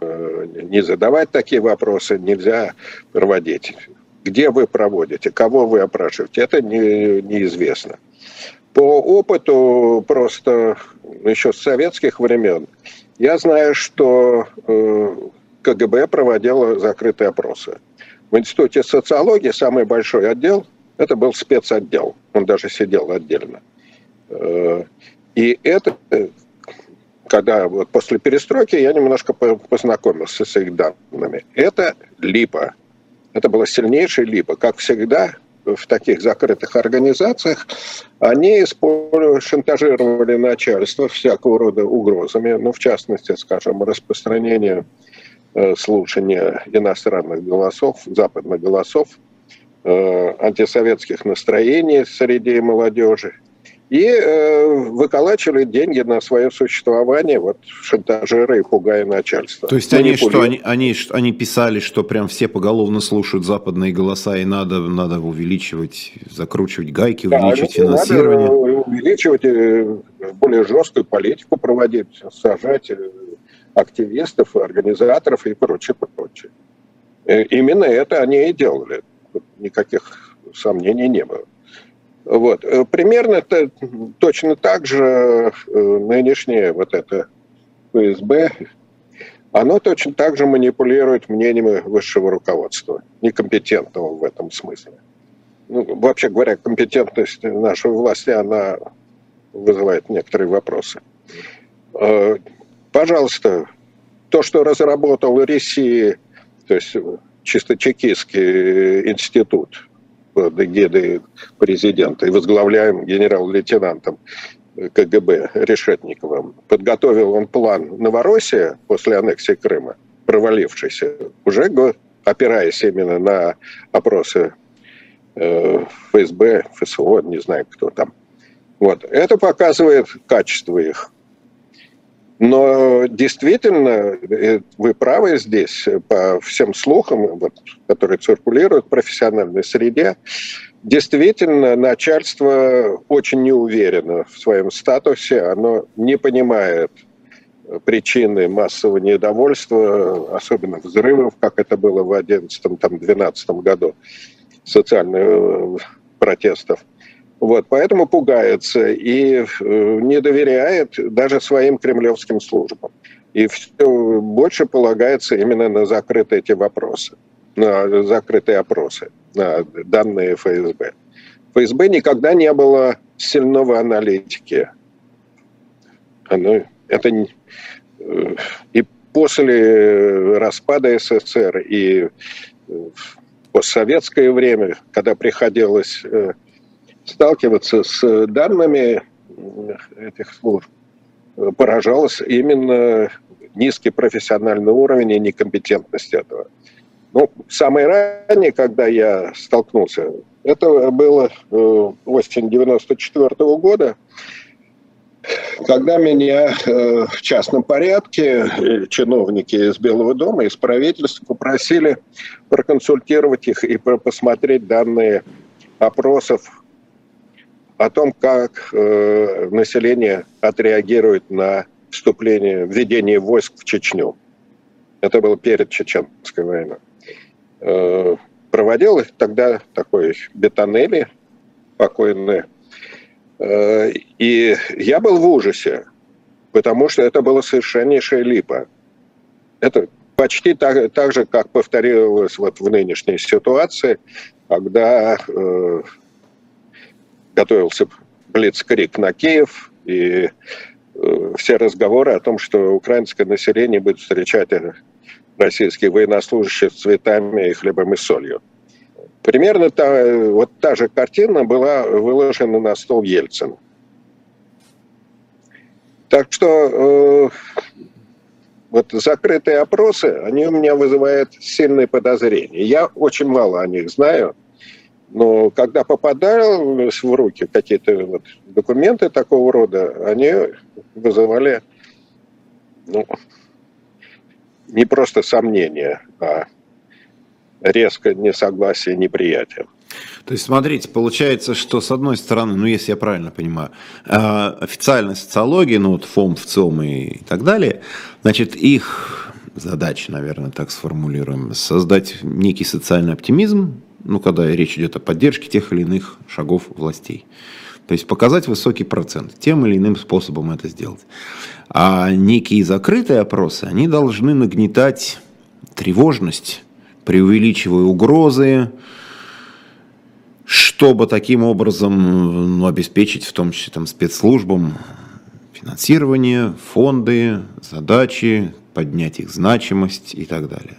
э, не задавать такие вопросы, нельзя проводить. Где вы проводите, кого вы опрашиваете, это не, неизвестно. По опыту просто еще с советских времен я знаю, что э, КГБ проводило закрытые опросы. В Институте социологии самый большой отдел это был спецотдел, он даже сидел отдельно. Э, и это, когда вот после перестройки я немножко познакомился с их данными. Это липа. Это была сильнейшая липа. Как всегда, в таких закрытых организациях, они шантажировали начальство всякого рода угрозами, ну, в частности, скажем, распространение э, слушания иностранных голосов, западных голосов антисоветских настроений среди молодежи и э, выколачивали деньги на свое существование, вот шантажируя и пугая начальство. То есть они что, они, они, они писали, что прям все поголовно слушают западные голоса и надо, надо увеличивать, закручивать гайки, увеличивать да, финансирование? Надо увеличивать, э, более жесткую политику проводить, сажать э, активистов, организаторов и прочее, прочее. Именно это они и делали никаких сомнений не было. Вот. Э, примерно это, точно так же э, нынешнее вот это ФСБ, оно точно так же манипулирует мнениями высшего руководства, некомпетентного в этом смысле. Ну, вообще говоря, компетентность нашей власти, она вызывает некоторые вопросы. Э, пожалуйста, то, что разработал Россия, то есть чисто чекистский институт под эгидой президента и возглавляем генерал-лейтенантом КГБ Решетниковым. Подготовил он план Новороссия после аннексии Крыма, провалившийся, уже опираясь именно на опросы э, ФСБ, ФСО, не знаю кто там. Вот. Это показывает качество их. Но действительно, э, вы правы здесь, по всем слухам, вот, которые циркулируют в профессиональной среде, действительно начальство очень не уверено в своем статусе, оно не понимает причины массового недовольства, особенно взрывов, как это было в 2011-2012 году, социальных э, протестов. Вот, поэтому пугается и э, не доверяет даже своим кремлевским службам. И все больше полагается именно на закрытые эти вопросы, на закрытые опросы, на данные ФСБ. ФСБ никогда не было сильного аналитики. Оно, это э, и после распада СССР, и в постсоветское время, когда приходилось сталкиваться с данными этих служб поражалось именно низкий профессиональный уровень и некомпетентность этого. Ну, самое раннее, когда я столкнулся, это было э, осень 94 -го года, когда меня э, в частном порядке э, чиновники из Белого дома, из правительства попросили проконсультировать их и посмотреть данные опросов о том, как э, население отреагирует на вступление, введение войск в Чечню. Это было перед Чеченской войной. Э, проводил тогда такой Бетанели, покойный. Э, и я был в ужасе, потому что это было совершеннейшая липа. Это почти так, так же, как повторилось вот в нынешней ситуации, когда э, готовился блицкрик на Киев, и э, все разговоры о том, что украинское население будет встречать российских военнослужащих с цветами и хлебом и солью. Примерно та, вот та же картина была выложена на стол Ельцин. Так что э, вот закрытые опросы, они у меня вызывают сильные подозрения. Я очень мало о них знаю. Но когда попадались в руки какие-то вот документы такого рода, они вызывали ну, не просто сомнения, а резкое несогласие, неприятие. То есть, смотрите, получается, что с одной стороны, ну, если я правильно понимаю, а, официальная социология, ну, вот ФОМ, ВЦИОМ и так далее, значит, их задача, наверное, так сформулируем, создать некий социальный оптимизм, ну, когда речь идет о поддержке тех или иных шагов властей. То есть показать высокий процент, тем или иным способом это сделать. А некие закрытые опросы, они должны нагнетать тревожность, преувеличивая угрозы, чтобы таким образом ну, обеспечить в том числе там, спецслужбам финансирование, фонды, задачи, поднять их значимость и так далее.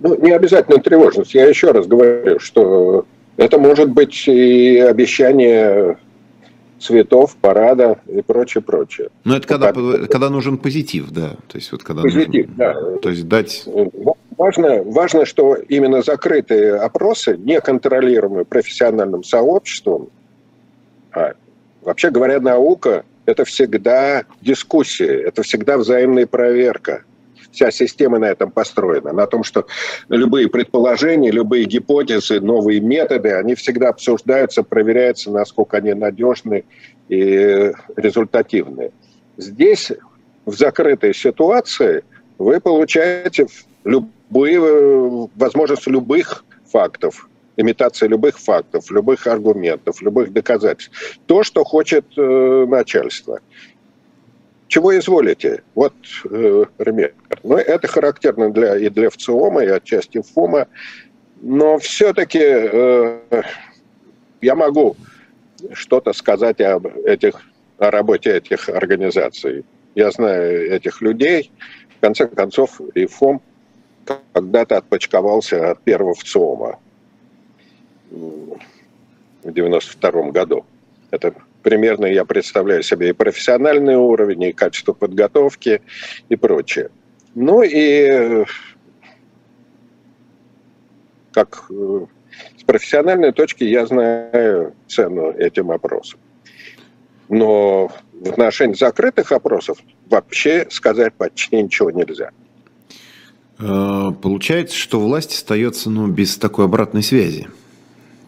Ну, не обязательно тревожность. Я еще раз говорю, что это может быть и обещание цветов, парада и прочее, прочее. Но это когда, когда нужен позитив, да. То есть вот когда позитив, нужен, да. То есть дать... Важно, важно, что именно закрытые опросы, не контролируемые профессиональным сообществом, а вообще говоря, наука – это всегда дискуссия, это всегда взаимная проверка вся система на этом построена, на том, что любые предположения, любые гипотезы, новые методы, они всегда обсуждаются, проверяются, насколько они надежны и результативны. Здесь, в закрытой ситуации, вы получаете любые, возможность любых фактов, имитация любых фактов, любых аргументов, любых доказательств. То, что хочет э, начальство чего изволите? Вот, э, Ремер. Ну, это характерно для, и для ВЦИОМа, и отчасти ФОМа. Но все-таки э, я могу что-то сказать об этих, о работе этих организаций. Я знаю этих людей. В конце концов, и ФОМ когда-то отпочковался от первого ВЦИОМа в 92 году. Это примерно я представляю себе и профессиональный уровень, и качество подготовки, и прочее. Ну и как э, с профессиональной точки я знаю цену этим опросам. Но в отношении закрытых опросов вообще сказать почти ничего нельзя. Э, получается, что власть остается ну, без такой обратной связи.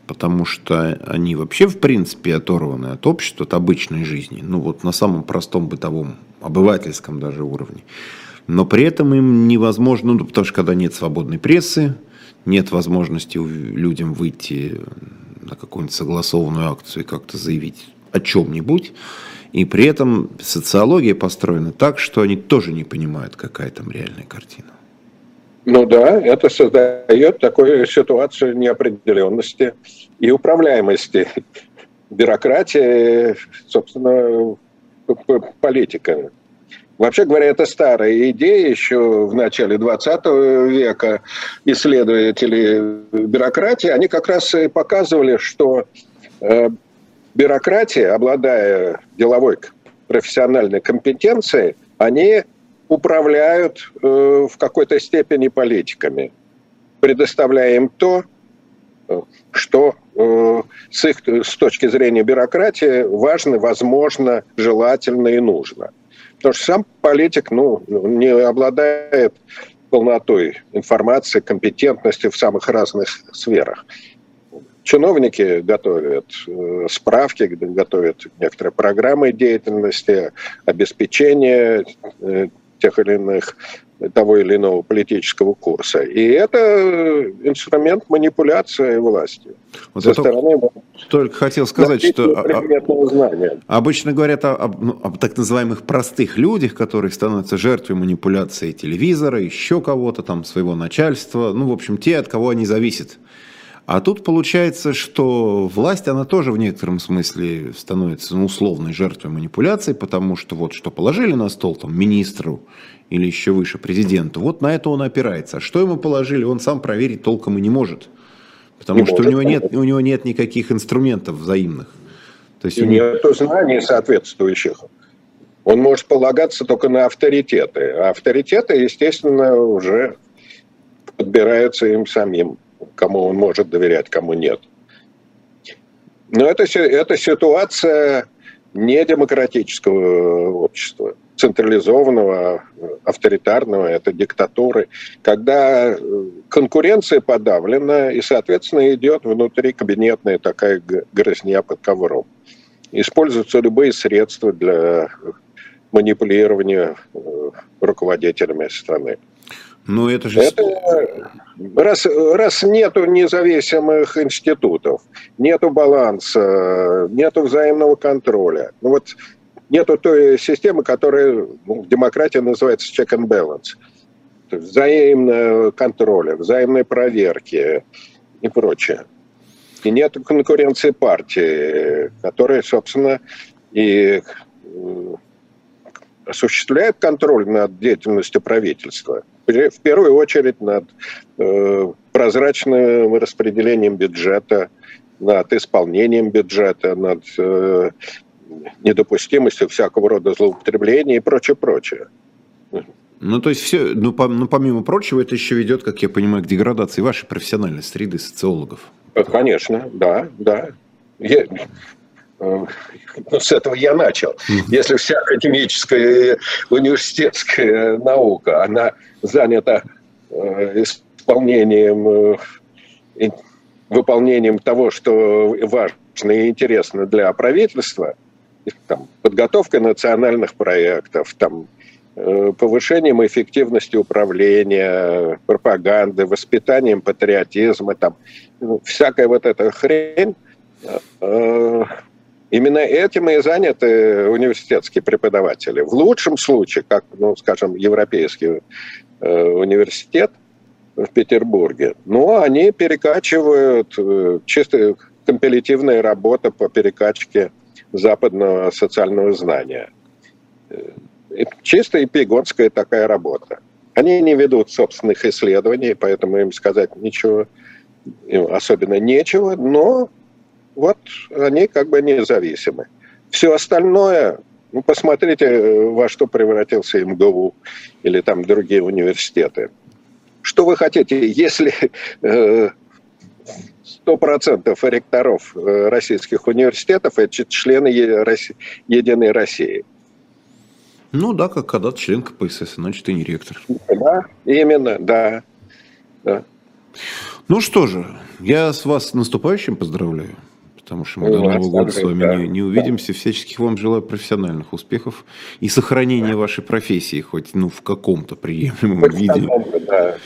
Потому что они вообще, в принципе, оторваны от общества, от обычной жизни. Ну, вот на самом простом бытовом, обывательском даже уровне. Но при этом им невозможно, ну, потому что когда нет свободной прессы, нет возможности людям выйти на какую-нибудь согласованную акцию и как-то заявить о чем-нибудь. И при этом социология построена так, что они тоже не понимают, какая там реальная картина. Ну да, это создает такую ситуацию неопределенности и управляемости. Бюрократия, собственно, политика. Вообще говоря, это старая идея еще в начале 20 века. Исследователи бюрократии, они как раз и показывали, что э, бюрократия, обладая деловой профессиональной компетенцией, они управляют э, в какой-то степени политиками, предоставляя им то, э, что э, с их с точки зрения бюрократии важно, возможно, желательно и нужно. Потому что сам политик ну, не обладает полнотой информации, компетентности в самых разных сферах. Чиновники готовят э, справки, готовят некоторые программы деятельности, обеспечение э, тех или иных того или иного политического курса. И это инструмент манипуляции властью. Вот со стороны только хотел сказать, что знания. обычно говорят о, об, ну, об так называемых простых людях, которые становятся жертвой манипуляции телевизора, еще кого-то там, своего начальства, ну, в общем, те, от кого они зависят. А тут получается, что власть, она тоже в некотором смысле становится ну, условной жертвой манипуляции, потому что вот что положили на стол там министру или еще выше президенту, вот на это он опирается. А что ему положили, он сам проверить толком и не может. Потому не что может, у, него нет, у него нет никаких инструментов взаимных. То есть и нет знаний соответствующих. Он может полагаться только на авторитеты. А авторитеты, естественно, уже подбираются им самим кому он может доверять, кому нет. Но это, это ситуация не демократического общества, централизованного, авторитарного, это диктатуры, когда конкуренция подавлена, и, соответственно, идет внутри кабинетная такая грызня под ковром. Используются любые средства для манипулирования э, руководителями страны. Ну, это же... Это, раз, раз нету независимых институтов, нету баланса, нету взаимного контроля, ну вот нету той системы, которая ну, в демократии называется check and balance, взаимного контроля, взаимной проверки и прочее. И нет конкуренции партии, которая, собственно, и э, осуществляет контроль над деятельностью правительства – в первую очередь над э, прозрачным распределением бюджета, над исполнением бюджета, над э, недопустимостью всякого рода злоупотребления и прочее, прочее. Ну, то есть все, ну, по, ну, помимо прочего, это еще ведет, как я понимаю, к деградации вашей профессиональной среды социологов. Конечно, да, да. Я, ну, с этого я начал. Если вся академическая университетская наука, она занята э, исполнением, э, выполнением того, что важно и интересно для правительства, там, подготовка национальных проектов, там, э, повышением эффективности управления, пропаганды, воспитанием патриотизма, там, ну, всякая вот эта хрень, Именно этим и заняты университетские преподаватели. В лучшем случае, как, ну, скажем, Европейский э, университет в Петербурге, но они перекачивают э, чисто компилятивная работа по перекачке западного социального знания. Э, чисто эпигонская такая работа. Они не ведут собственных исследований, поэтому им сказать ничего особенно нечего, но вот они как бы независимы. Все остальное, ну, посмотрите, во что превратился МГУ или там другие университеты. Что вы хотите, если э, 100% ректоров э, российских университетов – это члены Единой России. Ну да, как когда-то член КПСС, значит, и не ректор. Да, именно, да. да. Ну что же, я с вас с наступающим поздравляю потому что мы до Нового года с вами да. не, не увидимся. Всяческих вам желаю профессиональных успехов и сохранения да. вашей профессии, хоть ну, в каком-то приемлемом хоть виде. Да,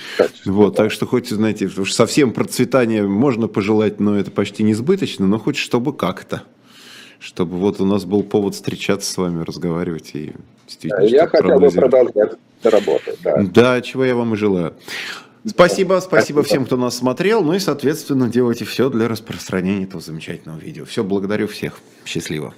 вот, так что хоть, знаете, совсем процветания можно пожелать, но это почти несбыточно, но хоть чтобы как-то. Чтобы вот у нас был повод встречаться с вами, разговаривать и действительно... Я хотел бы продолжать работать. Да. да, чего я вам и желаю. Спасибо, спасибо всем, кто нас смотрел. Ну и, соответственно, делайте все для распространения этого замечательного видео. Все, благодарю всех. Счастливо.